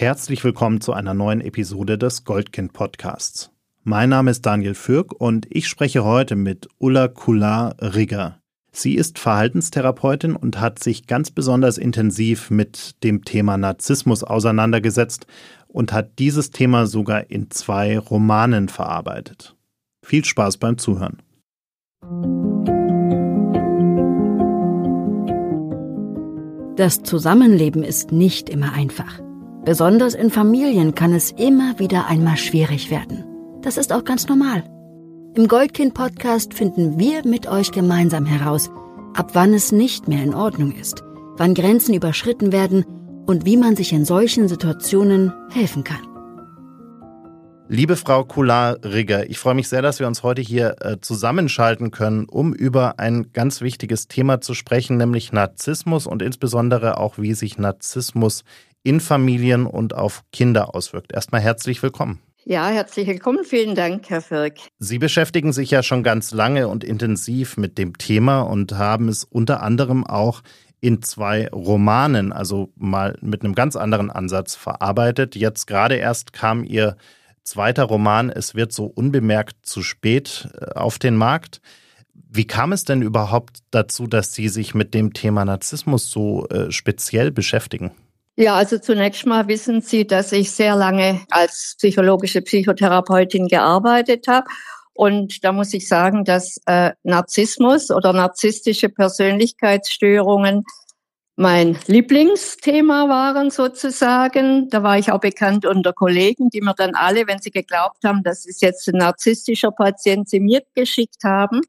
Herzlich willkommen zu einer neuen Episode des Goldkind Podcasts. Mein Name ist Daniel Fürk und ich spreche heute mit Ulla Kular-Rigger. Sie ist Verhaltenstherapeutin und hat sich ganz besonders intensiv mit dem Thema Narzissmus auseinandergesetzt und hat dieses Thema sogar in zwei Romanen verarbeitet. Viel Spaß beim Zuhören. Das Zusammenleben ist nicht immer einfach. Besonders in Familien kann es immer wieder einmal schwierig werden. Das ist auch ganz normal. Im Goldkind-Podcast finden wir mit euch gemeinsam heraus, ab wann es nicht mehr in Ordnung ist, wann Grenzen überschritten werden und wie man sich in solchen Situationen helfen kann. Liebe Frau Kular-Rigger, ich freue mich sehr, dass wir uns heute hier äh, zusammenschalten können, um über ein ganz wichtiges Thema zu sprechen, nämlich Narzissmus und insbesondere auch, wie sich Narzissmus in Familien und auf Kinder auswirkt. Erstmal herzlich willkommen. Ja, herzlich willkommen. Vielen Dank, Herr Firk. Sie beschäftigen sich ja schon ganz lange und intensiv mit dem Thema und haben es unter anderem auch in zwei Romanen, also mal mit einem ganz anderen Ansatz verarbeitet. Jetzt gerade erst kam Ihr zweiter Roman, Es wird so unbemerkt zu spät, äh, auf den Markt. Wie kam es denn überhaupt dazu, dass Sie sich mit dem Thema Narzissmus so äh, speziell beschäftigen? Ja, also zunächst mal wissen Sie, dass ich sehr lange als psychologische Psychotherapeutin gearbeitet habe. Und da muss ich sagen, dass äh, Narzissmus oder narzisstische Persönlichkeitsstörungen mein Lieblingsthema waren sozusagen. Da war ich auch bekannt unter Kollegen, die mir dann alle, wenn sie geglaubt haben, das ist jetzt ein narzisstischer Patient, sie mir geschickt haben.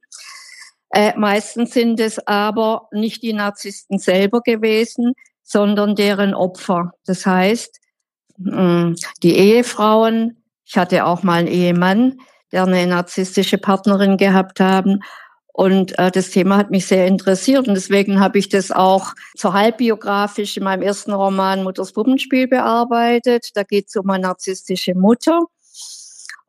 Äh, meistens sind es aber nicht die Narzissten selber gewesen, sondern deren Opfer. Das heißt, mm, die Ehefrauen, ich hatte auch mal einen Ehemann, der eine narzisstische Partnerin gehabt haben. Und äh, das Thema hat mich sehr interessiert und deswegen habe ich das auch so halbbiografisch in meinem ersten Roman Mutters Puppenspiel bearbeitet. Da geht es um eine narzisstische Mutter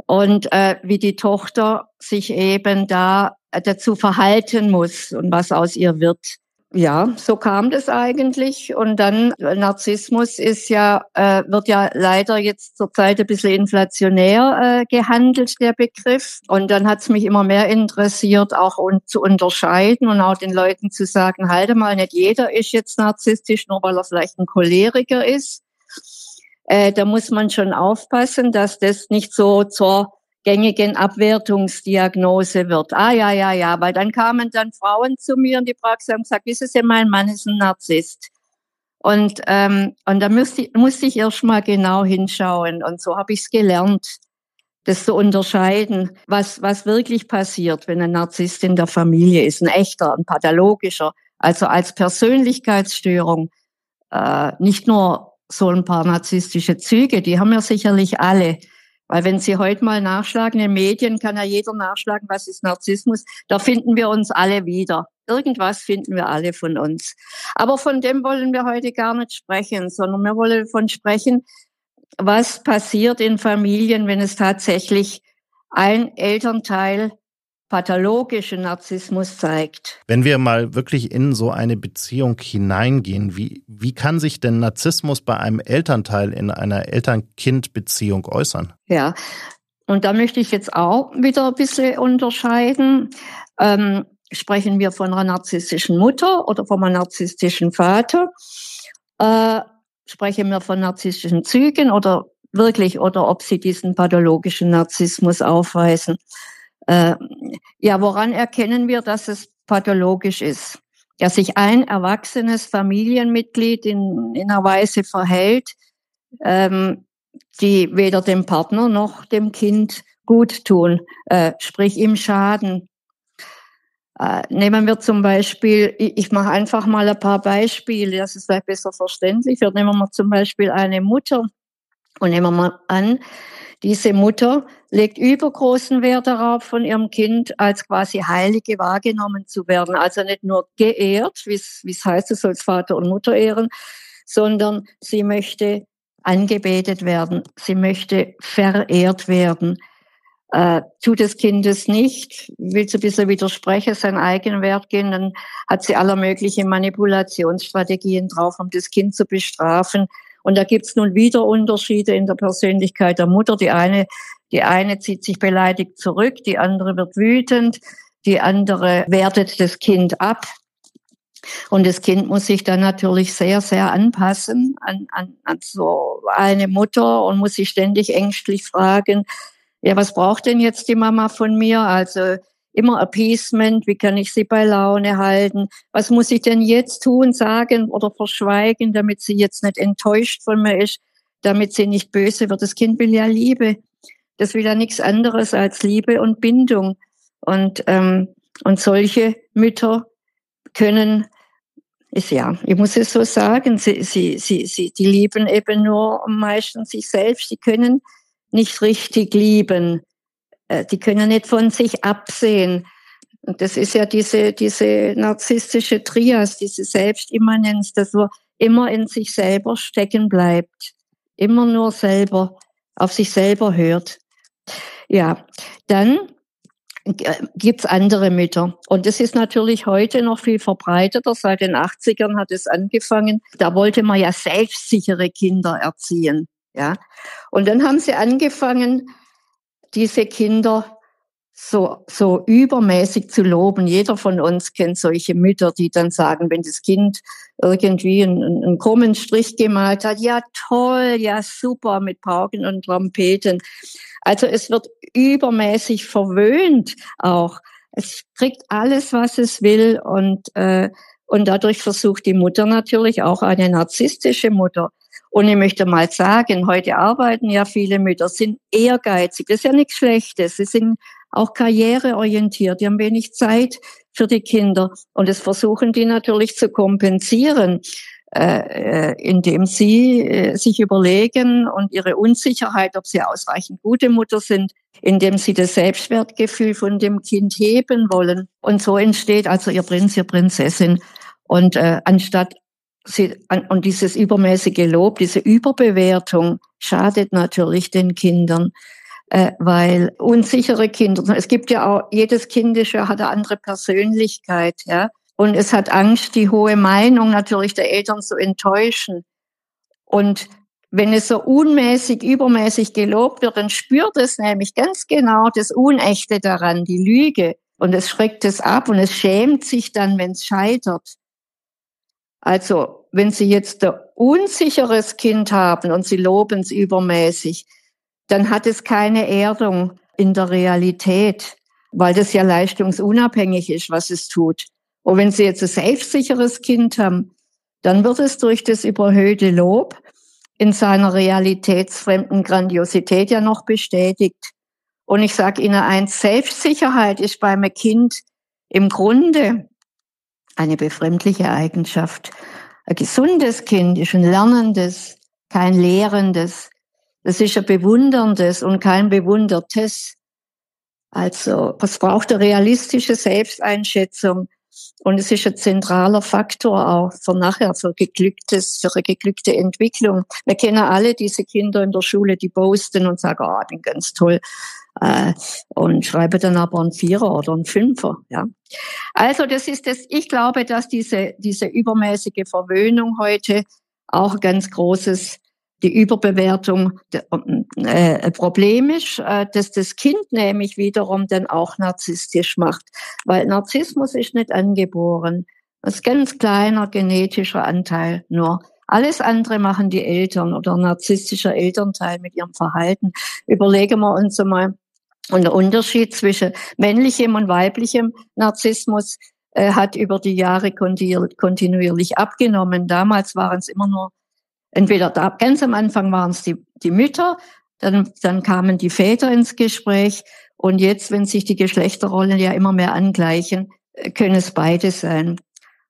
und äh, wie die Tochter sich eben da äh, dazu verhalten muss und was aus ihr wird ja, so kam das eigentlich. Und dann Narzissmus ist ja, äh, wird ja leider jetzt zurzeit ein bisschen inflationär äh, gehandelt, der Begriff. Und dann hat es mich immer mehr interessiert, auch un zu unterscheiden und auch den Leuten zu sagen, halte mal, nicht jeder ist jetzt narzisstisch, nur weil er vielleicht ein Choleriker ist. Äh, da muss man schon aufpassen, dass das nicht so zur gängigen Abwertungsdiagnose wird. Ah ja, ja, ja, weil dann kamen dann Frauen zu mir in die Praxis und haben gesagt, wissen Sie, mein Mann ist ein Narzisst. Und, ähm, und da musste, musste ich erst mal genau hinschauen. Und so habe ich es gelernt, das zu unterscheiden, was, was wirklich passiert, wenn ein Narzisst in der Familie ist, ein echter, ein pathologischer, also als Persönlichkeitsstörung, äh, nicht nur so ein paar narzisstische Züge, die haben wir sicherlich alle, weil wenn Sie heute mal nachschlagen in den Medien, kann ja jeder nachschlagen, was ist Narzissmus. Da finden wir uns alle wieder. Irgendwas finden wir alle von uns. Aber von dem wollen wir heute gar nicht sprechen, sondern wir wollen davon sprechen, was passiert in Familien, wenn es tatsächlich ein Elternteil pathologischen Narzissmus zeigt. Wenn wir mal wirklich in so eine Beziehung hineingehen, wie, wie kann sich denn Narzissmus bei einem Elternteil in einer Eltern-Kind-Beziehung äußern? Ja, und da möchte ich jetzt auch wieder ein bisschen unterscheiden. Ähm, sprechen wir von einer narzisstischen Mutter oder von einem narzisstischen Vater? Äh, sprechen wir von narzisstischen Zügen oder wirklich oder ob sie diesen pathologischen Narzissmus aufweisen? Äh, ja, woran erkennen wir, dass es pathologisch ist? Dass sich ein erwachsenes Familienmitglied in, in einer Weise verhält, ähm, die weder dem Partner noch dem Kind gut tun, äh, sprich ihm schaden. Äh, nehmen wir zum Beispiel, ich, ich mache einfach mal ein paar Beispiele, das ist vielleicht besser verständlich. Nehmen wir zum Beispiel eine Mutter und nehmen wir mal an, diese Mutter legt übergroßen Wert darauf, von ihrem Kind als quasi Heilige wahrgenommen zu werden. Also nicht nur geehrt, wie es heißt, du sollst Vater und Mutter ehren, sondern sie möchte angebetet werden. Sie möchte verehrt werden. Äh, tut das Kind es nicht, will sie ein bisschen widersprechen, seinen Eigenwert gehen, dann hat sie aller möglichen Manipulationsstrategien drauf, um das Kind zu bestrafen Und da gibt's nun wieder Unterschiede in der Persönlichkeit der Mutter. Die eine, die eine zieht sich beleidigt zurück, die andere wird wütend, die andere wertet das Kind ab. Und das Kind muss sich dann natürlich sehr, sehr anpassen an, an, an so eine Mutter und muss sich ständig ängstlich fragen, ja, was braucht denn jetzt die Mama von mir? Also immer Appeasement, wie kann ich sie bei Laune halten? Was muss ich denn jetzt tun, sagen oder verschweigen, damit sie jetzt nicht enttäuscht von mir ist, damit sie nicht böse wird? Das Kind will ja Liebe. Das will ja nichts anderes als Liebe und Bindung. Und, ähm, und solche Mütter können ist ja, ich muss es so sagen, sie, sie, sie, sie, die lieben eben nur meistens sich selbst. Die können nicht richtig lieben. Äh, die können nicht von sich absehen. Und das ist ja diese, diese narzisstische Trias, diese Selbstimmanenz, dass man immer in sich selber stecken bleibt. Immer nur selber, auf sich selber hört. Ja, dann gibt's andere Mütter. Und das ist natürlich heute noch viel verbreiteter. Seit den 80ern hat es angefangen. Da wollte man ja selbstsichere Kinder erziehen. Ja. Und dann haben sie angefangen, diese Kinder so, so übermäßig zu loben. Jeder von uns kennt solche Mütter, die dann sagen, wenn das Kind irgendwie einen, einen krummen Strich gemalt hat, ja toll, ja super, mit Pauken und Trompeten. Also es wird übermäßig verwöhnt auch. Es kriegt alles, was es will und, äh, und dadurch versucht die Mutter natürlich auch eine narzisstische Mutter. Und ich möchte mal sagen, heute arbeiten ja viele Mütter, sind ehrgeizig. Das ist ja nichts Schlechtes. Sie sind auch karriereorientiert. Die haben wenig Zeit für die Kinder. Und das versuchen die natürlich zu kompensieren. Äh, äh, indem sie äh, sich überlegen und ihre Unsicherheit, ob sie ausreichend gute Mutter sind, indem sie das Selbstwertgefühl von dem Kind heben wollen. Und so entsteht also ihr Prinz, ihr Prinzessin. Und äh, anstatt sie, und dieses übermäßige Lob, diese Überbewertung schadet natürlich den Kindern äh, weil unsichere Kinder, es gibt ja auch, jedes Kind ist hat eine andere Persönlichkeit, ja. Und es hat Angst, die hohe Meinung natürlich der Eltern zu enttäuschen. Und wenn es so unmäßig, übermäßig gelobt wird, dann spürt es nämlich ganz genau das Unechte daran, die Lüge. Und es schreckt es ab und es schämt sich dann, wenn es scheitert. Also, wenn Sie jetzt ein unsicheres Kind haben und Sie loben es übermäßig, dann hat es keine Erdung in der Realität, weil das ja leistungsunabhängig ist, was es tut. Und wenn Sie jetzt ein selbstsicheres Kind haben, dann wird es durch das überhöhte Lob in seiner realitätsfremden Grandiosität ja noch bestätigt. Und ich sage Ihnen eins, Selbstsicherheit ist beim Kind im Grunde eine befremdliche Eigenschaft. Ein gesundes Kind ist ein lernendes, kein lehrendes. Das ist ein bewunderndes und kein bewundertes. Also, was braucht eine realistische Selbsteinschätzung? Und es ist ein zentraler Faktor auch für nachher, für geglücktes, für eine geglückte Entwicklung. Wir kennen alle diese Kinder in der Schule, die posten und sagen, oh, ich bin ganz toll. Äh, und schreibe dann aber einen Vierer oder einen Fünfer, ja. Also das ist das, ich glaube, dass diese, diese übermäßige Verwöhnung heute auch ganz großes die Überbewertung äh, Problem ist, äh, dass das Kind nämlich wiederum dann auch narzisstisch macht. Weil Narzissmus ist nicht angeboren. Das ist ganz kleiner genetischer Anteil nur. Alles andere machen die Eltern oder narzisstischer Elternteil mit ihrem Verhalten. Überlegen wir uns einmal, und der Unterschied zwischen männlichem und weiblichem Narzissmus äh, hat über die Jahre kontinuierlich abgenommen. Damals waren es immer nur entweder da, ganz am Anfang waren es die, die Mütter, dann, dann kamen die Väter ins Gespräch und jetzt, wenn sich die Geschlechterrollen ja immer mehr angleichen, äh, können es beide sein.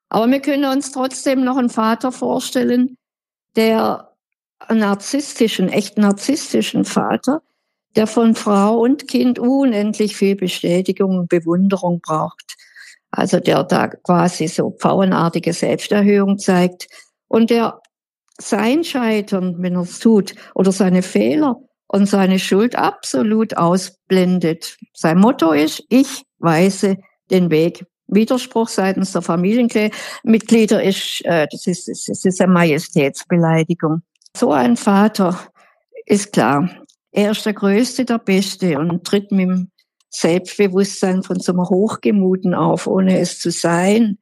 Aber wir können uns trotzdem noch einen Vater vorstellen, der narzisstischen, echt narzisstischen Vater, der von Frau und Kind unendlich viel Bestätigung und Bewunderung braucht. Also der da quasi so pfauenartige Selbsterhöhung zeigt und der sein Scheitern, wenn er es tut, oder seine Fehler und seine Schuld absolut ausblendet. Sein Motto ist, ich weise den Weg. Widerspruch seitens der Familienmitglieder ist, äh, das ist, das ist eine Majestätsbeleidigung. So ein Vater ist klar. Er ist der Größte, der Beste und tritt mit dem Selbstbewusstsein von so einem Hochgemuten auf, ohne es zu sein.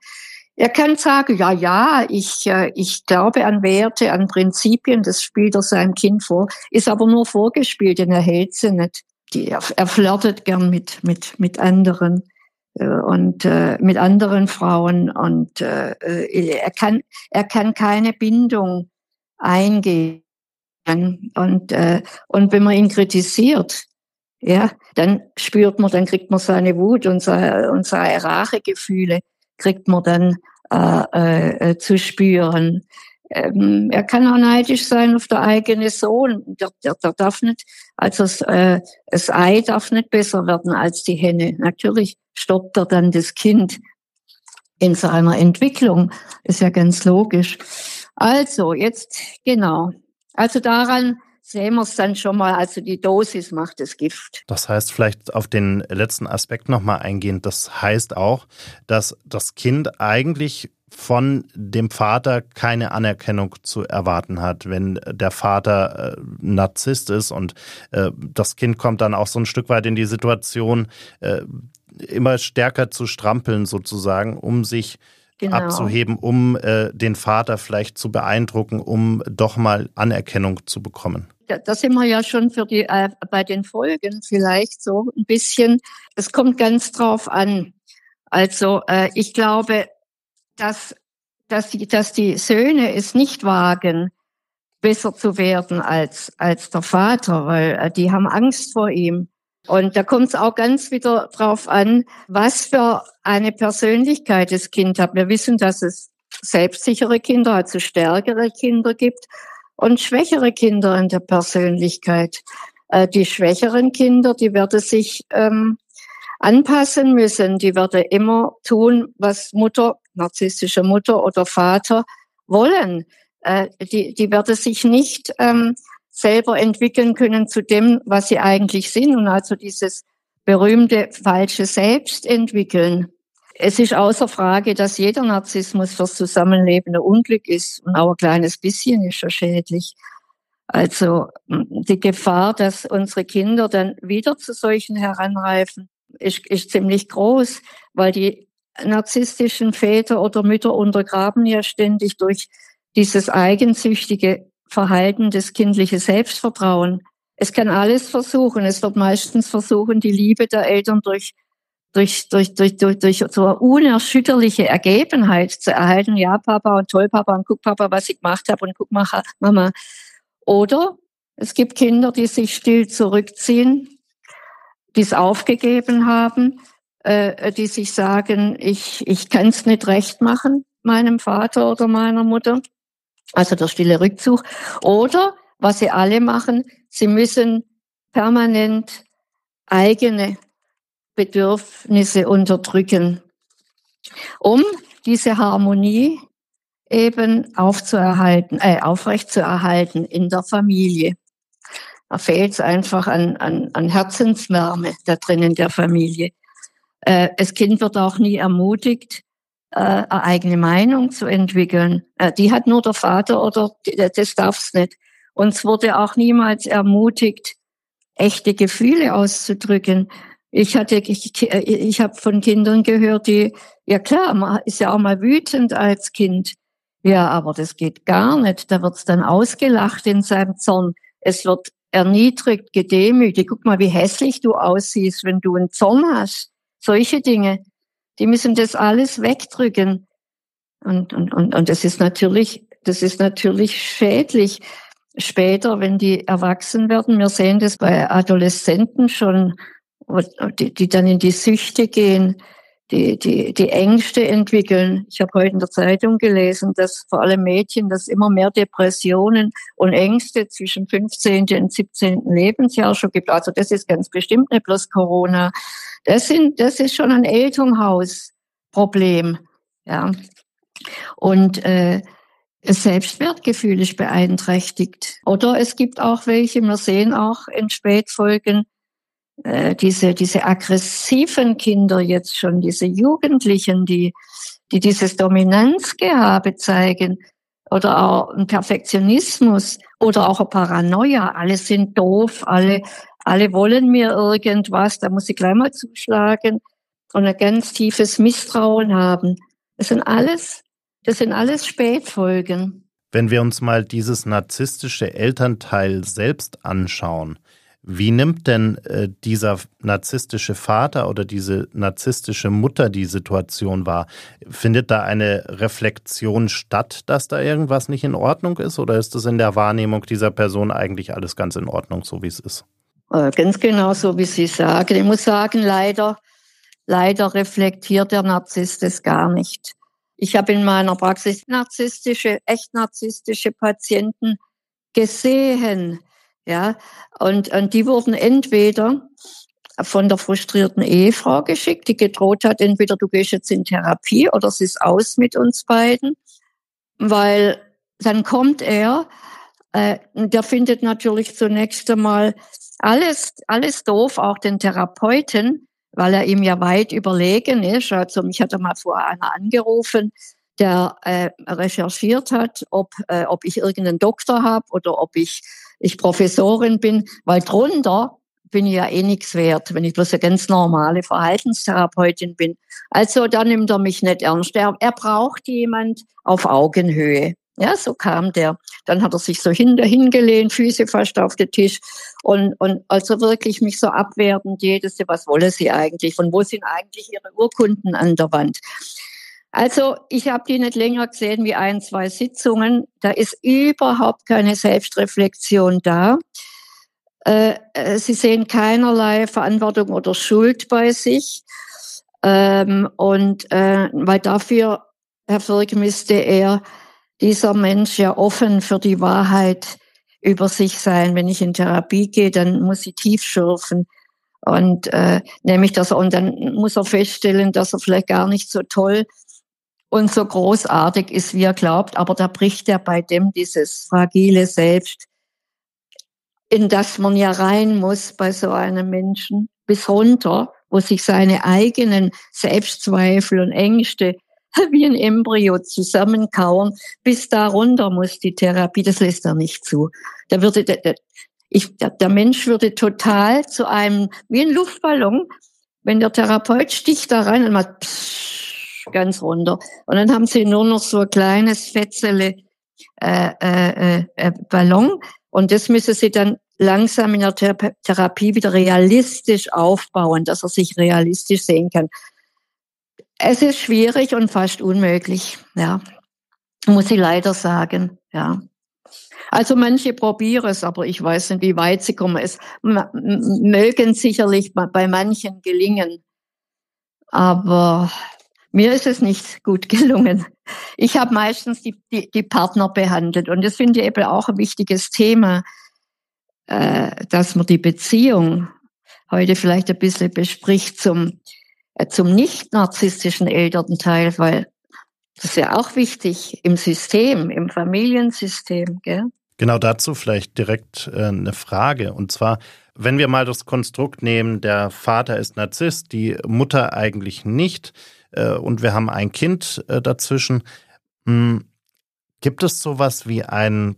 Er kann sagen, ja, ja, ich, äh, ich glaube an Werte, an Prinzipien, das spielt er seinem Kind vor, ist aber nur vorgespielt, denn er hält sie nicht. Die, er, er flirtet gern mit, mit, mit anderen äh, und äh, mit anderen Frauen und äh, äh, er kann er kann keine Bindung eingehen und äh, und wenn man ihn kritisiert ja dann spürt man dann kriegt man seine Wut und seine, und seine Rachegefühle kriegt man dann äh, äh, zu spüren. Ähm, er kann auch neidisch sein auf der eigene Sohn. Der, der, der darf nicht, also das, äh, das Ei darf nicht besser werden als die Henne. Natürlich stoppt er dann das Kind in seiner Entwicklung. Ist ja ganz logisch. Also, jetzt, genau. Also daran sehen wir es dann schon mal, also die Dosis macht das Gift. Das heißt, vielleicht auf den letzten Aspekt nochmal eingehend, das heißt auch, dass das Kind eigentlich von dem Vater keine Anerkennung zu erwarten hat, wenn der Vater äh, Narzisst ist und äh, das Kind kommt dann auch so ein Stück weit in die Situation, äh, immer stärker zu strampeln sozusagen, um sich genau. abzuheben, um äh, den Vater vielleicht zu beeindrucken, um doch mal Anerkennung zu bekommen da sind wir ja schon für die, äh, bei den Folgen vielleicht so ein bisschen. Es kommt ganz drauf an. Also äh, ich glaube, dass, dass, die, dass die Söhne es nicht wagen, besser zu werden als, als der Vater, weil äh, die haben Angst vor ihm. Und da kommt es auch ganz wieder drauf an, was für eine Persönlichkeit das Kind hat. Wir wissen, dass es selbstsichere Kinder, also stärkere Kinder gibt und schwächere Kinder in der Persönlichkeit. Äh, die schwächeren Kinder, die werden sich ähm, anpassen müssen. Die werden immer tun, was Mutter, narzisstische Mutter oder Vater wollen. Äh, die, die werden sich nicht ähm, selber entwickeln können zu dem, was sie eigentlich sind und also dieses berühmte falsche Selbst entwickeln. Es ist außer Frage, dass jeder Narzissmus fürs Zusammenleben ein Unglück ist und auch ein kleines bisschen ist er schädlich. Also die Gefahr, dass unsere Kinder dann wieder zu solchen heranreifen, ist, ist ziemlich groß, weil die narzisstischen Väter oder Mütter untergraben ja ständig durch dieses eigensüchtige Verhalten, das kindliche Selbstvertrauen. Es kann alles versuchen. Es wird meistens versuchen, die Liebe der Eltern durch durch, durch, durch, durch, durch so eine unerschütterliche Ergebenheit zu erhalten, ja, Papa und toll, Papa und guck, Papa, was ich gemacht habe und guck, Mama. Oder es gibt Kinder, die sich still zurückziehen, die es aufgegeben haben, äh, die sich sagen, ich, ich kann es nicht recht machen, meinem Vater oder meiner Mutter. Also der stille Rückzug. Oder, was sie alle machen, sie müssen permanent eigene Bedürfnisse unterdrücken, um diese Harmonie eben aufzuerhalten, äh, aufrechtzuerhalten in der Familie. Da fehlt es einfach an, an, an Herzenswärme da drin in der Familie. Äh, das Kind wird auch nie ermutigt, äh, eine eigene Meinung zu entwickeln. Äh, die hat nur der Vater oder das darf's nicht. Uns wurde auch niemals ermutigt, echte Gefühle auszudrücken. Ich hatte, ich, ich habe von Kindern gehört, die, ja klar, man ist ja auch mal wütend als Kind. Ja, aber das geht gar nicht. Da wird's dann ausgelacht in seinem Zorn. Es wird erniedrigt, gedemütigt. Guck mal, wie hässlich du aussiehst, wenn du einen Zorn hast. Solche Dinge, die müssen das alles wegdrücken. Und, und, und, und das ist natürlich, das ist natürlich schädlich. Später, wenn die erwachsen werden, wir sehen das bei Adoleszenten schon, die, die dann in die Süchte gehen, die, die, die Ängste entwickeln. Ich habe heute in der Zeitung gelesen, dass vor allem Mädchen, dass immer mehr Depressionen und Ängste zwischen 15. und 17. Lebensjahr schon gibt. Also das ist ganz bestimmt nicht bloß Corona. Das sind, das ist schon ein Elternhausproblem. Ja. Und äh, das Selbstwertgefühl ist beeinträchtigt. Oder es gibt auch welche, wir sehen auch in Spätfolgen, äh, diese, diese aggressiven Kinder jetzt schon, diese Jugendlichen, die, die dieses Dominanzgehabe zeigen oder auch ein Perfektionismus Oder auch eine Paranoia. Alle sind doof, alle, alle wollen mir irgendwas, da muss ich gleich mal zuschlagen und ein ganz tiefes Misstrauen haben. Das sind alles, das sind alles Spätfolgen. Wenn wir uns mal dieses narzisstische Elternteil selbst anschauen, wie nimmt denn äh, dieser narzisstische Vater oder diese narzisstische Mutter die Situation wahr? Findet da eine Reflexion statt, dass da irgendwas nicht in Ordnung ist? Oder ist es in der Wahrnehmung dieser Person eigentlich alles ganz in Ordnung, so wie es ist? Äh, ganz genau so, wie Sie sagen. Ich muss sagen, leider, leider reflektiert der Narzisst es gar nicht. Ich habe in meiner Praxis narzisstische, echt narzisstische Patienten gesehen, ja, und, und die wurden entweder von der frustrierten Ehefrau geschickt, die gedroht hat, entweder du gehst jetzt in Therapie oder es ist aus mit uns beiden, weil dann kommt er, äh, der findet natürlich zunächst einmal alles, alles doof, auch den Therapeuten, weil er ihm ja weit überlegen ist. Also mich hat er mal vor einer angerufen, der äh, recherchiert hat, ob, äh, ob ich irgendeinen Doktor habe oder ob ich, ich Professorin bin, weil drunter bin ich ja eh nichts wert, wenn ich bloß eine ganz normale Verhaltenstherapeutin bin. Also da nimmt er mich nicht ernst. Er, er braucht jemand auf Augenhöhe. Ja, so kam der. Dann hat er sich so hinter hingelehnt, Füße fast auf den Tisch und, und also wirklich mich so abwertend jedes, was wolle sie eigentlich? Von wo sind eigentlich ihre Urkunden an der Wand? Also ich habe die nicht länger gesehen wie ein, zwei Sitzungen. Da ist überhaupt keine Selbstreflexion da. Äh, äh, sie sehen keinerlei Verantwortung oder Schuld bei sich. Ähm, und äh, weil dafür, Herr Firk, müsste er dieser Mensch ja offen für die Wahrheit über sich sein. Wenn ich in Therapie gehe, dann muss ich tief schürfen. Und äh, nämlich das und dann muss er feststellen, dass er vielleicht gar nicht so toll und so großartig ist, wie er glaubt. Aber da bricht er bei dem dieses fragile Selbst, in das man ja rein muss bei so einem Menschen, bis runter, wo sich seine eigenen Selbstzweifel und Ängste wie ein Embryo zusammenkauern. Bis da runter muss die Therapie, das lässt er nicht zu. Da würde der, ich, der, Mensch würde total zu einem, wie ein Luftballon, wenn der Therapeut sticht da rein und macht psch, ganz runter. Und dann haben sie nur noch so ein kleines Fetzele äh, äh, äh, Ballon. Und das müssen sie dann langsam in der Therapie wieder realistisch aufbauen, dass er sich realistisch sehen kann. Es ist schwierig und fast unmöglich, ja. Muss ich leider sagen, ja. Also manche probieren es, aber ich weiß nicht, wie weit sie kommen. Es mögen sicherlich bei manchen gelingen, aber mir ist es nicht gut gelungen. Ich habe meistens die, die, die, Partner behandelt und das finde ich eben auch ein wichtiges Thema, äh, dass man die Beziehung heute vielleicht ein bisschen bespricht zum zum nicht narzisstischen Elternteil, weil das ist ja auch wichtig im System, im Familiensystem. Gell? Genau dazu vielleicht direkt äh, eine Frage. Und zwar, wenn wir mal das Konstrukt nehmen, der Vater ist Narzisst, die Mutter eigentlich nicht, äh, und wir haben ein Kind äh, dazwischen. Hm, gibt es sowas wie ein,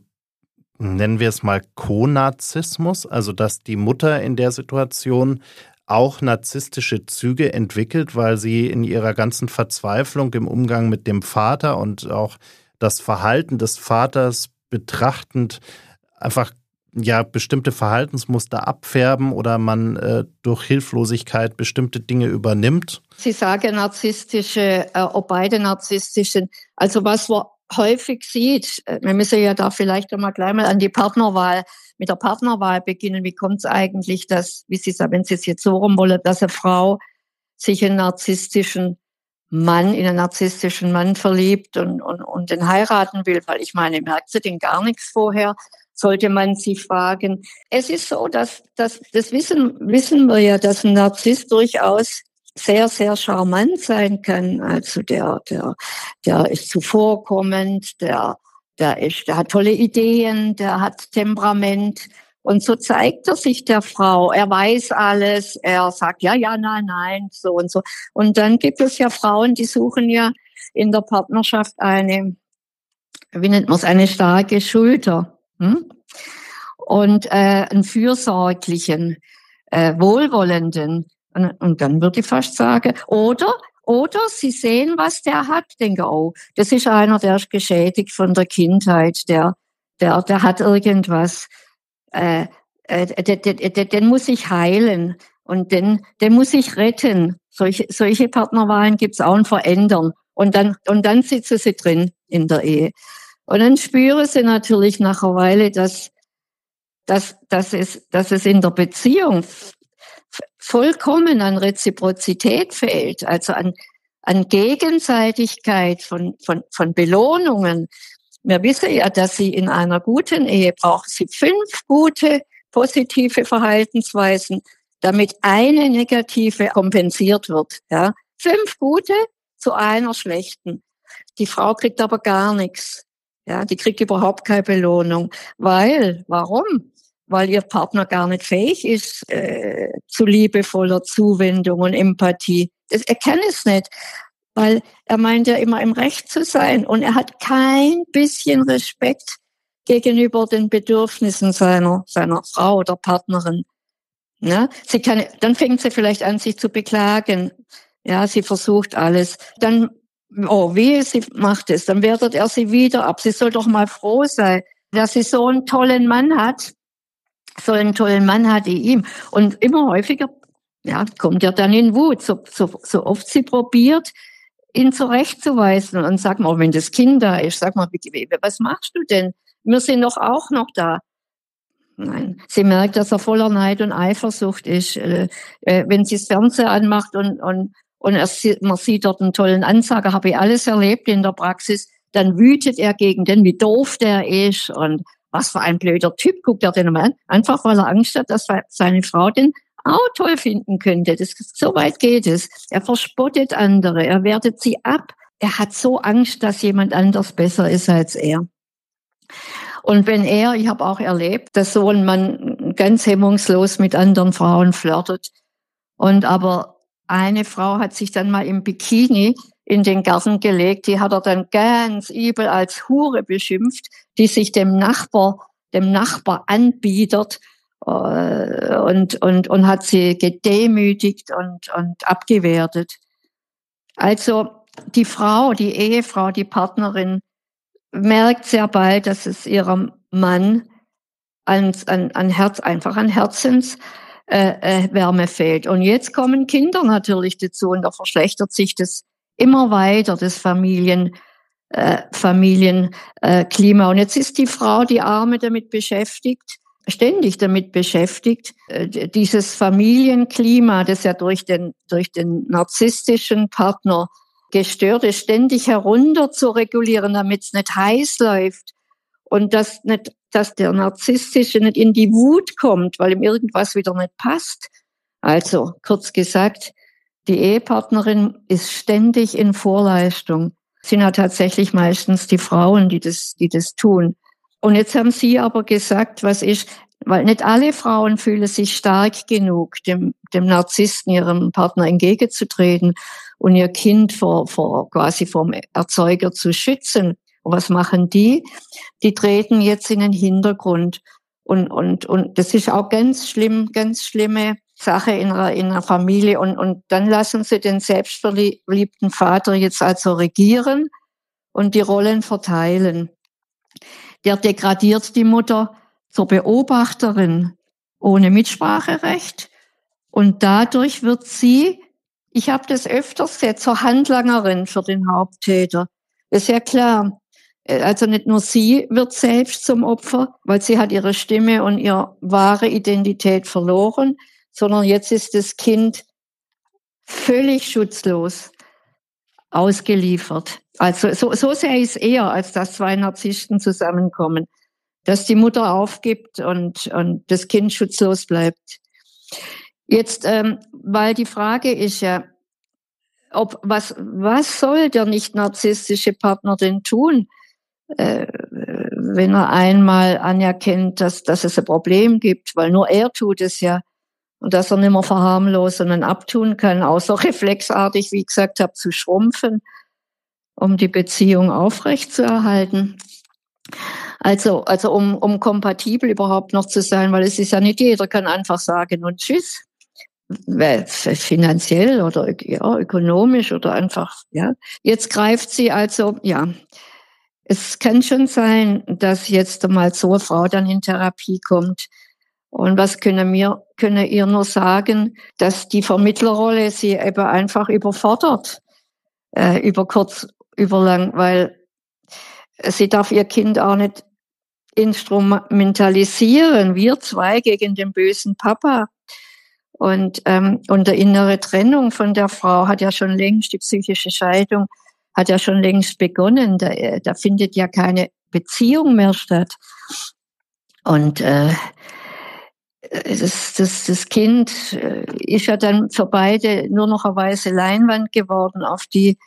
nennen wir es mal, Konarzismus? Also, dass die Mutter in der Situation auch narzisstische Züge entwickelt, weil sie in ihrer ganzen Verzweiflung im Umgang mit dem Vater und auch das Verhalten des Vaters betrachtend einfach ja bestimmte Verhaltensmuster abfärben oder man äh, durch Hilflosigkeit bestimmte Dinge übernimmt. Sie sagen narzisstische, äh, beide narzisstischen. Also was man häufig sieht, äh, wir müssen ja da vielleicht einmal gleich mal an die Partnerwahl mit der Partnerwahl beginnen. Wie kommt es eigentlich, dass, wie Sie sagen, wenn Sie es jetzt so rum wollen, dass eine Frau sich in narzisstischen Mann, in einen narzisstischen Mann verliebt und, und, und den heiraten will, weil ich meine, merkt sie denn gar nichts vorher? Sollte man sich fragen. Es ist so, dass, dass das wissen, wissen wir ja, dass ein Narzisst durchaus sehr, sehr charmant sein kann. Also der, der, der ist zuvorkommend, der der ist, der hat tolle Ideen, der hat Temperament. Und so zeigt er sich der Frau. Er weiß alles. Er sagt ja, ja, nein, nein, so und so. Und dann gibt es ja Frauen, die suchen ja in der Partnerschaft eine, wie nennt man es, eine starke Schulter. Hm? und äh, einen fürsorglichen, äh, wohlwollenden. Und, dann würde ich fast sagen, oder oder sie sehen, was der hat, denken, oh, das ist einer, der ist geschädigt von der Kindheit, der, der, der hat irgendwas, äh, äh, den, den, den muss ich heilen und den, den muss ich retten. Solche, solche Partnerwahlen gibt's auch und verändern. Und dann, und dann sitzen sie drin in der Ehe. Und dann spüren sie natürlich nach einer Weile, dass, dass, dass, es, dass es in der Beziehung vollkommen an Reziprozität fehlt, also an, an Gegenseitigkeit von, von, von Belohnungen. Wir wissen ja, dass sie in einer guten Ehe brauchen sie fünf gute positive Verhaltensweisen, damit eine negative kompensiert wird. Ja. Fünf gute zu einer schlechten. Die Frau kriegt aber gar nichts. Ja, die kriegt überhaupt keine Belohnung. Weil, warum? Weil ihr Partner gar nicht fähig ist äh, zu liebevoller Zuwendung und Empathie. Das, er kann es nicht, weil er meint ja immer im Recht zu sein und er hat kein bisschen Respekt gegenüber den Bedürfnissen seiner, seiner Frau oder Partnerin. Ja, sie kann, dann fängt sie vielleicht an, sich zu beklagen. Ja, sie versucht alles. Dann, oh, wie sie macht es, dann wertet er sie wieder ab. Sie soll doch mal froh sein, dass sie so einen tollen Mann hat, so einen tollen Mann hatte ihm. Und immer häufiger ja, kommt er dann in Wut, so, so, so oft sie probiert, ihn zurechtzuweisen und sagt mal, wenn das Kind da ist, sag mal, was machst du denn? Wir sind doch auch noch da. Nein, sie merkt, dass er voller Neid und Eifersucht ist. Äh, äh, wenn sie das Fernseher anmacht und, und, und er, man sieht dort einen tollen Ansager, habe ich alles erlebt in der Praxis, dann wütet er gegen den, wie doof der ist und was für ein blöder Typ, guckt er den mal an, einfach weil er Angst hat, dass seine Frau den auch toll finden könnte. Das, so weit geht es. Er verspottet andere, er wertet sie ab. Er hat so Angst, dass jemand anders besser ist als er. Und wenn er, ich habe auch erlebt, dass so ein Mann ganz hemmungslos mit anderen Frauen flirtet. Und aber eine Frau hat sich dann mal im Bikini in den Garten gelegt. Die hat er dann ganz übel als Hure beschimpft, die sich dem Nachbar, dem Nachbar anbietet äh, und, und, und hat sie gedemütigt und, und abgewertet. Also die Frau, die Ehefrau, die Partnerin merkt sehr bald, dass es ihrem Mann an, an, an Herz, einfach an Herzens äh, äh, Wärme fehlt. Und jetzt kommen Kinder natürlich dazu und da verschlechtert sich das immer weiter, das Familien, äh, Familienklima. Äh, und jetzt ist die Frau, die Arme, damit beschäftigt, ständig damit beschäftigt, äh, dieses Familienklima, das ja durch den, durch den narzisstischen Partner gestört ist, ständig herunter zu regulieren, damit es nicht heiß läuft und dass nicht, dass der Narzisstische nicht in die Wut kommt, weil ihm irgendwas wieder nicht passt. Also, kurz gesagt, die Ehepartnerin ist ständig in Vorleistung. Sind ja tatsächlich meistens die Frauen, die das, die das tun. Und jetzt haben Sie aber gesagt, was ist, weil nicht alle Frauen fühlen sich stark genug, dem, dem Narzissten, ihrem Partner entgegenzutreten und ihr Kind vor, vor, quasi vom Erzeuger zu schützen. Und was machen die? Die treten jetzt in den Hintergrund. Und, und, und das ist auch ganz schlimm, ganz schlimme Sache in einer, in einer Familie und, und dann lassen sie den selbstverliebten Vater jetzt also regieren und die Rollen verteilen. Der degradiert die Mutter zur Beobachterin ohne Mitspracherecht und dadurch wird sie, ich habe das öfters gesagt, zur Handlangerin für den Haupttäter. ist ja klar. Also nicht nur sie wird selbst zum Opfer, weil sie hat ihre Stimme und ihre wahre Identität verloren sondern jetzt ist das Kind völlig schutzlos ausgeliefert. Also so, so sehr ist eher, als dass zwei Narzissten zusammenkommen, dass die Mutter aufgibt und, und das Kind schutzlos bleibt. Jetzt, ähm, weil die Frage ist ja, ob was was soll der nicht narzisstische Partner denn tun, äh, wenn er einmal anerkennt, dass dass es ein Problem gibt, weil nur er tut es ja und dass er nicht mehr verharmlosen und abtun kann, außer reflexartig, wie ich gesagt habe, zu schrumpfen, um die Beziehung aufrechtzuerhalten. Also, also um, um kompatibel überhaupt noch zu sein, weil es ist ja nicht jeder kann einfach sagen und tschüss. Finanziell oder ja, ökonomisch oder einfach, ja. Jetzt greift sie also, ja. Es kann schon sein, dass jetzt einmal so eine Frau dann in Therapie kommt. Und was können wir, können ihr nur sagen, dass die Vermittlerrolle sie eben einfach überfordert, äh, über kurz, über lang, weil sie darf ihr Kind auch nicht instrumentalisieren. Wir zwei gegen den bösen Papa. Und, ähm, und der innere Trennung von der Frau hat ja schon längst, die psychische Scheidung hat ja schon längst begonnen. Da, äh, da findet ja keine Beziehung mehr statt. Und äh, das, das, das Kind äh, ist ja dann für beide nur noch eine weiße Leinwand geworden, auf die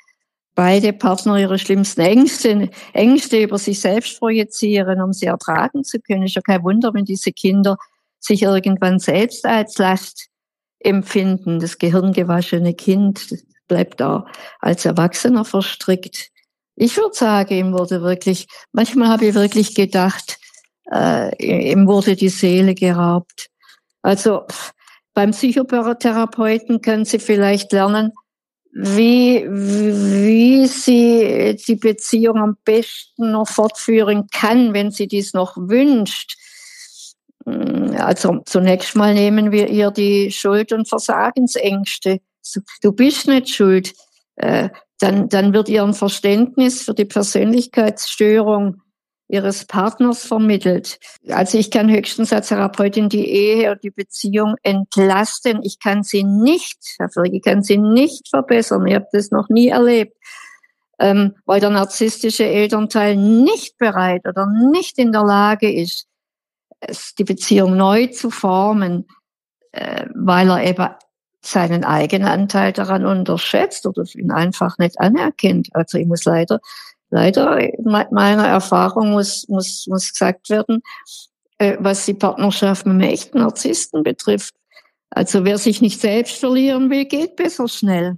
beide Partner ihre schlimmsten Ängste, Ängste über sich selbst projizieren, um sie ertragen zu können. Ist ja kein Wunder, wenn diese Kinder sich irgendwann selbst als Last empfinden. Das gehirngewaschene Kind bleibt da als Erwachsener verstrickt. Ich würde sagen, ihm wurde wirklich, manchmal habe ich wirklich gedacht, äh, ihm wurde die Seele geraubt. Also beim Psychotherapeuten können Sie vielleicht lernen, wie, wie sie die Beziehung am besten noch fortführen kann, wenn sie dies noch wünscht. Also zunächst mal nehmen wir ihr die Schuld- und Versagensängste. Du bist nicht schuld. Äh, dann, dann wird ihr ein Verständnis für die Persönlichkeitsstörung ihres Partners vermittelt. Also ich kann höchstens als Therapeutin die Ehe oder die Beziehung entlasten. Ich kann sie nicht, Herr ich kann sie nicht verbessern. Ich habe das noch nie erlebt. Ähm, weil der narzisstische Elternteil nicht bereit oder nicht in der Lage ist, die Beziehung neu zu formen, äh, weil er eben seinen eigenen Anteil daran unterschätzt oder ihn einfach nicht anerkennt. Also ich muss leider leider meiner Erfahrung muss, muss, muss gesagt werden, äh, was die Partnerschaft mit echten Narzissten betrifft. Also wer sich nicht selbst verlieren will, geht besser schnell.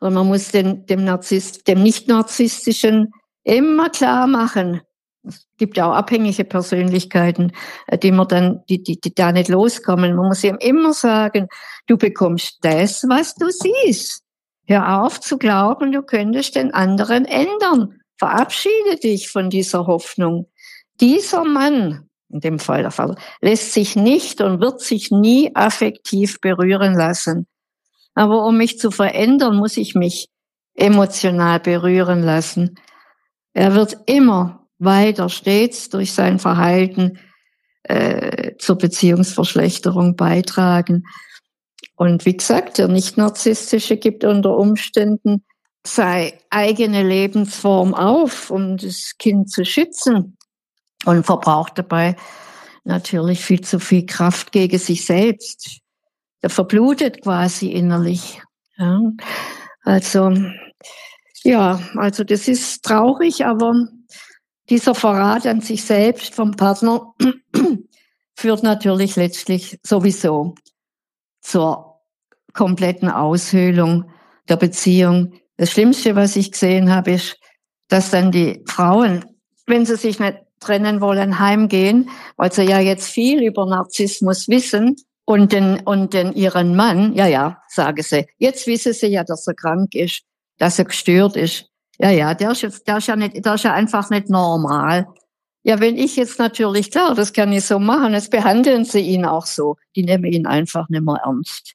Und man muss den, dem Narzisst, dem nicht-narzisstischen immer klar machen. Es gibt ja auch abhängige Persönlichkeiten, äh, die man dann, die, die, die da nicht loskommen. Man muss ihm immer sagen, du bekommst das, was du siehst. Hör auf zu glauben, du könntest den anderen ändern. Verabschiede dich von dieser Hoffnung. Dieser Mann, in dem Fall der Vater, lässt sich nicht und wird sich nie affektiv berühren lassen. Aber um mich zu verändern, muss ich mich emotional berühren lassen. Er wird immer weiter stets durch sein Verhalten äh, zur Beziehungsverschlechterung beitragen. Und wie gesagt, der nicht-narzisstische gibt unter Umständen seine eigene Lebensform auf, um das Kind zu schützen und verbraucht dabei natürlich viel zu viel Kraft gegen sich selbst. Der verblutet quasi innerlich. Ja. Also, ja, also das ist traurig, aber dieser Verrat an sich selbst vom Partner führt natürlich letztlich sowieso zur kompletten Aushöhlung der Beziehung. Das Schlimmste, was ich gesehen habe, ist, dass dann die Frauen, wenn sie sich nicht trennen wollen, heimgehen, weil sie ja jetzt viel über Narzissmus wissen und den, und den ihren Mann, ja, ja, sagen sie, jetzt wissen sie ja, dass er krank ist, dass er gestört ist. Ja, ja, der ist, der ist ja nicht, der ist ja einfach nicht normal. Ja, wenn ich jetzt natürlich, klar, das kann ich so machen, jetzt behandeln sie ihn auch so. Die nehmen ihn einfach nicht mehr ernst.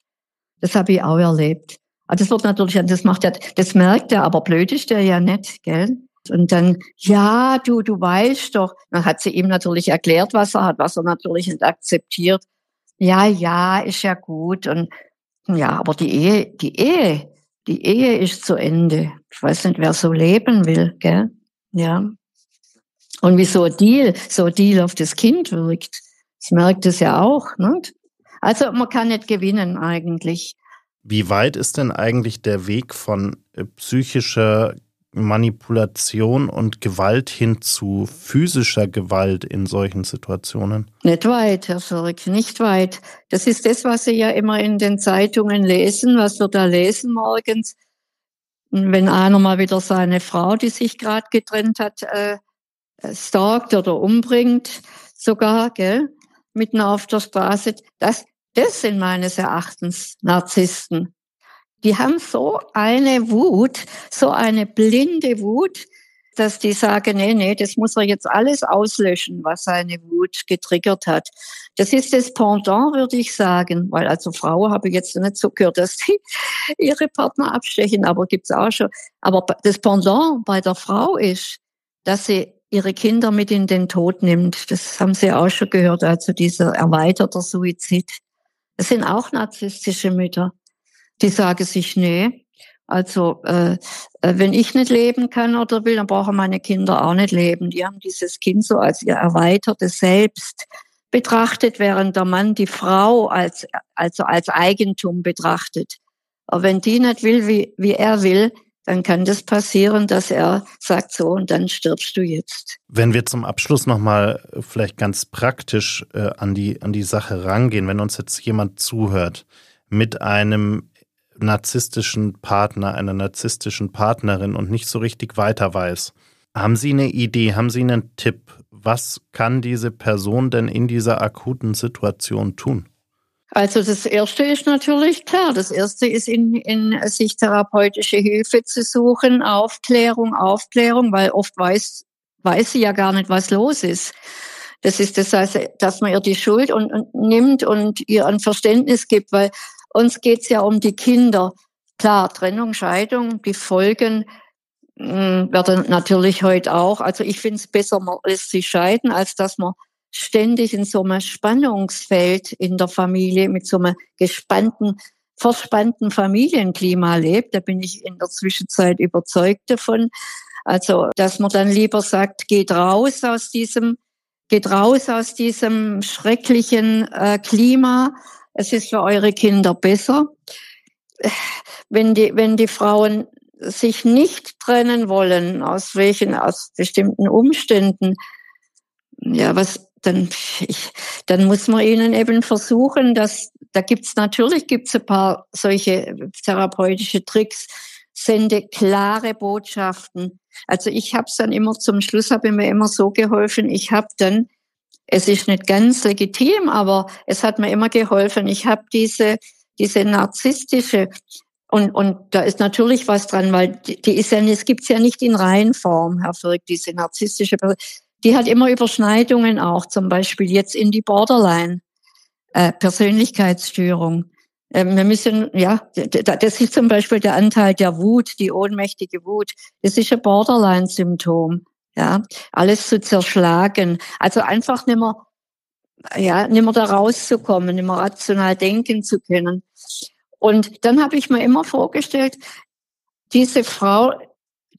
Das habe ich auch erlebt. Aber das wird natürlich, das macht er, das merkt er, aber blöd ist der ja nicht, gell? Und dann, ja, du, du weißt doch. Dann hat sie ihm natürlich erklärt, was er hat, was er natürlich nicht akzeptiert. Ja, ja, ist ja gut. Und ja, aber die Ehe, die Ehe, die Ehe ist zu Ende. Ich weiß nicht, wer so leben will, gell? Ja. Und wie so ein Deal, so ein Deal auf das Kind wirkt. Das merkt es ja auch, nicht? Also man kann nicht gewinnen eigentlich. Wie weit ist denn eigentlich der Weg von äh, psychischer Manipulation und Gewalt hin zu physischer Gewalt in solchen Situationen? Nicht weit, Herr Schirk, nicht weit. Das ist das, was Sie ja immer in den Zeitungen lesen, was wir da lesen morgens. Wenn einer mal wieder seine Frau, die sich gerade getrennt hat, äh, äh, stalkt oder umbringt, sogar, gell, mitten auf der Straße. Das, das sind meines Erachtens Narzissten. Die haben so eine Wut, so eine blinde Wut, dass die sagen, nee, nee, das muss er jetzt alles auslöschen, was seine Wut getriggert hat. Das ist das Pendant, würde ich sagen, weil also Frau habe ich jetzt nicht so gehört, dass die ihre Partner abstechen, aber gibt's auch schon. Aber das Pendant bei der Frau ist, dass sie ihre Kinder mit in den Tod nimmt. Das haben Sie auch schon gehört, also dieser erweiterte Suizid. Das sind auch narzisstische Mütter, die sagen sich, nee, also äh, äh, wenn ich nicht leben kann oder will, dann brauchen meine Kinder auch nicht leben. Die haben dieses Kind so als ihr erweitertes Selbst betrachtet, während der Mann die Frau als also als Eigentum betrachtet. Aber wenn die nicht will, wie, wie er will, dann kann das passieren, dass er sagt so und dann stirbst du jetzt. Wenn wir zum Abschluss nochmal vielleicht ganz praktisch äh, an, die, an die Sache rangehen, wenn uns jetzt jemand zuhört mit einem narzisstischen Partner, einer narzisstischen Partnerin und nicht so richtig weiter weiß. Haben Sie eine Idee, haben Sie einen Tipp? Was kann diese Person denn in dieser akuten Situation tun? Also das Erste ist natürlich klar. Das Erste ist in, in sich therapeutische Hilfe zu suchen, Aufklärung, Aufklärung, weil oft weiß, weiß sie ja gar nicht, was los ist. Das ist das heißt, dass man ihr die Schuld und, und nimmt und ihr ein Verständnis gibt, weil uns geht's ja um die Kinder. Klar, Trennung, Scheidung, die Folgen mh, hm, werden natürlich heute auch. Also ich finde es besser, man lässt sich scheiden, als dass man ständig in so einem Spannungsfeld in der Familie mit so einem gespannten, verspannten Familienklima lebt. Da bin ich in der Zwischenzeit überzeugt davon. Also, dass man dann lieber sagt, geht raus aus diesem, geht raus aus diesem schrecklichen äh, Klima es ist für eure Kinder besser. Wenn die, wenn die Frauen sich nicht trennen wollen, aus welchen, aus bestimmten Umständen, ja, was, dann, ich, dann muss man ihnen eben versuchen, dass, da gibt's natürlich gibt's ein paar solche therapeutische Tricks, sende klare Botschaften. Also ich habe es dann immer zum Schluss habe mir immer so geholfen. Ich habe dann es ist nicht ganz legitim, aber es hat mir immer geholfen. Ich habe diese, diese narzisstische und, und da ist natürlich was dran, weil die, die ist ja, es gibt's ja nicht in Reihenform, Herr Firk, diese narzisstische Person. Die hat immer Überschneidungen auch, zum Beispiel jetzt in die Borderline, äh, Persönlichkeitsstörung. Ähm, wir müssen, ja, das ist zum Beispiel der Anteil der Wut, die ohnmächtige Wut. Das ist ein Borderline-Symptom ja, alles zu zerschlagen. Also einfach nicht mehr, ja, nicht mehr da rauszukommen, nicht mehr rational denken zu können. Und dann habe ich mir immer vorgestellt, diese Frau,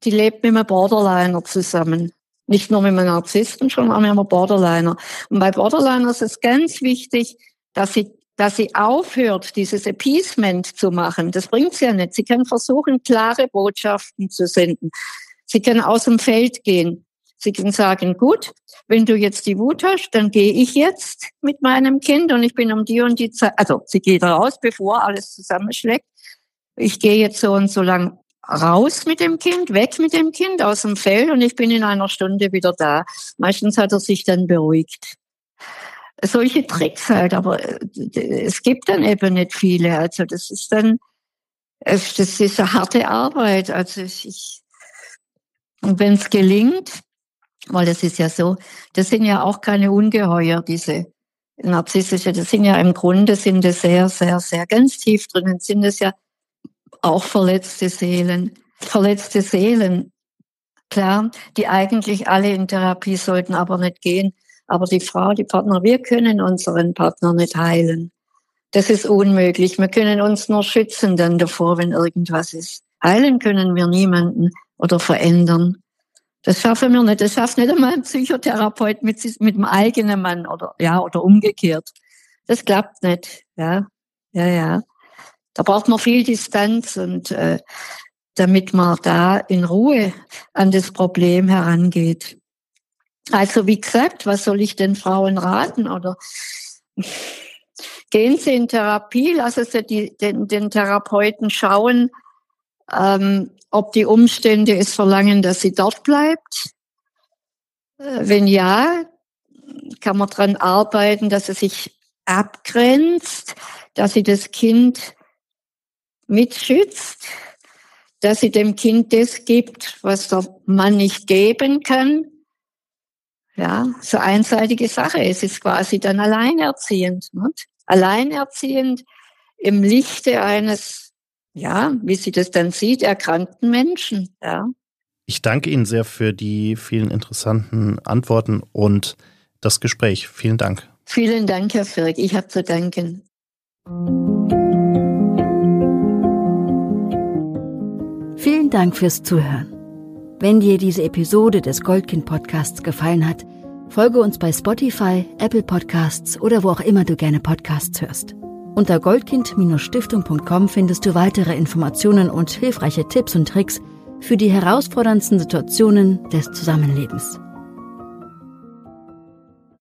die lebt mit einem Borderliner zusammen. Nicht nur mit einem Narzissten, schon auch mit einem Borderliner. Und bei Borderliner ist es ganz wichtig, dass sie dass sie aufhört, dieses Appeasement zu machen. Das bringt sie ja nicht. Sie kann versuchen, klare Botschaften zu senden. Sie kann aus dem Feld gehen. Sie können sagen, gut, wenn du jetzt die Wut hast, dann gehe ich jetzt mit meinem Kind und ich bin um die und die Zeit, also sie geht raus, bevor alles zusammenschlägt. Ich gehe jetzt so und so lang raus mit dem Kind, weg mit dem Kind aus dem Feld und ich bin in einer Stunde wieder da. Meistens hat er sich dann beruhigt. Solche Tricks halt, aber äh, es gibt dann eben nicht viele. Also das ist dann, das ist eine harte Arbeit. Also ich, und wenn es gelingt, weil es ist ja so, das sind ja auch keine Ungeheuer, diese narzisstische, das sind ja im Grunde sind es sehr, sehr, sehr ganz tief drinnen, sind es ja auch verletzte Seelen. Verletzte Seelen, klar, die eigentlich alle in Therapie sollten, aber nicht gehen. Aber die Frau, die Partner, wir können unseren Partner nicht heilen. Das ist unmöglich. Wir können uns nur schützen dann davor, wenn irgendwas ist. Heilen können wir niemanden oder verändern. Das schaffen wir nicht. Das schafft nicht einmal ein Psychotherapeut mit, mit dem eigenen Mann oder, ja, oder umgekehrt. Das klappt nicht. Ja, ja, ja. Da braucht man viel Distanz und, äh, damit man da in Ruhe an das Problem herangeht. Also wie gesagt, was soll ich den Frauen raten oder gehen Sie in Therapie, lassen Sie die, den, den Therapeuten schauen, ähm, ob die Umstände es verlangen, dass sie dort bleibt. Äh, wenn ja, kann man daran arbeiten, dass es sich abgrenzt, dass sie das Kind mitschützt, dass sie dem Kind das gibt, was der Mann nicht geben kann. Ja, so einseitige Sache. Es ist quasi dann alleinerziehend. Nicht? Alleinerziehend im Lichte eines, ja, wie sie das dann sieht, erkrankten Menschen. Ja. Ich danke Ihnen sehr für die vielen interessanten Antworten und das Gespräch. Vielen Dank. Vielen Dank, Herr Firk. Ich habe zu danken. Vielen Dank fürs Zuhören. Wenn dir diese Episode des Goldkind Podcasts gefallen hat, folge uns bei Spotify, Apple Podcasts oder wo auch immer du gerne Podcasts hörst. Unter goldkind-stiftung.com findest du weitere Informationen und hilfreiche Tipps und Tricks für die herausforderndsten Situationen des Zusammenlebens.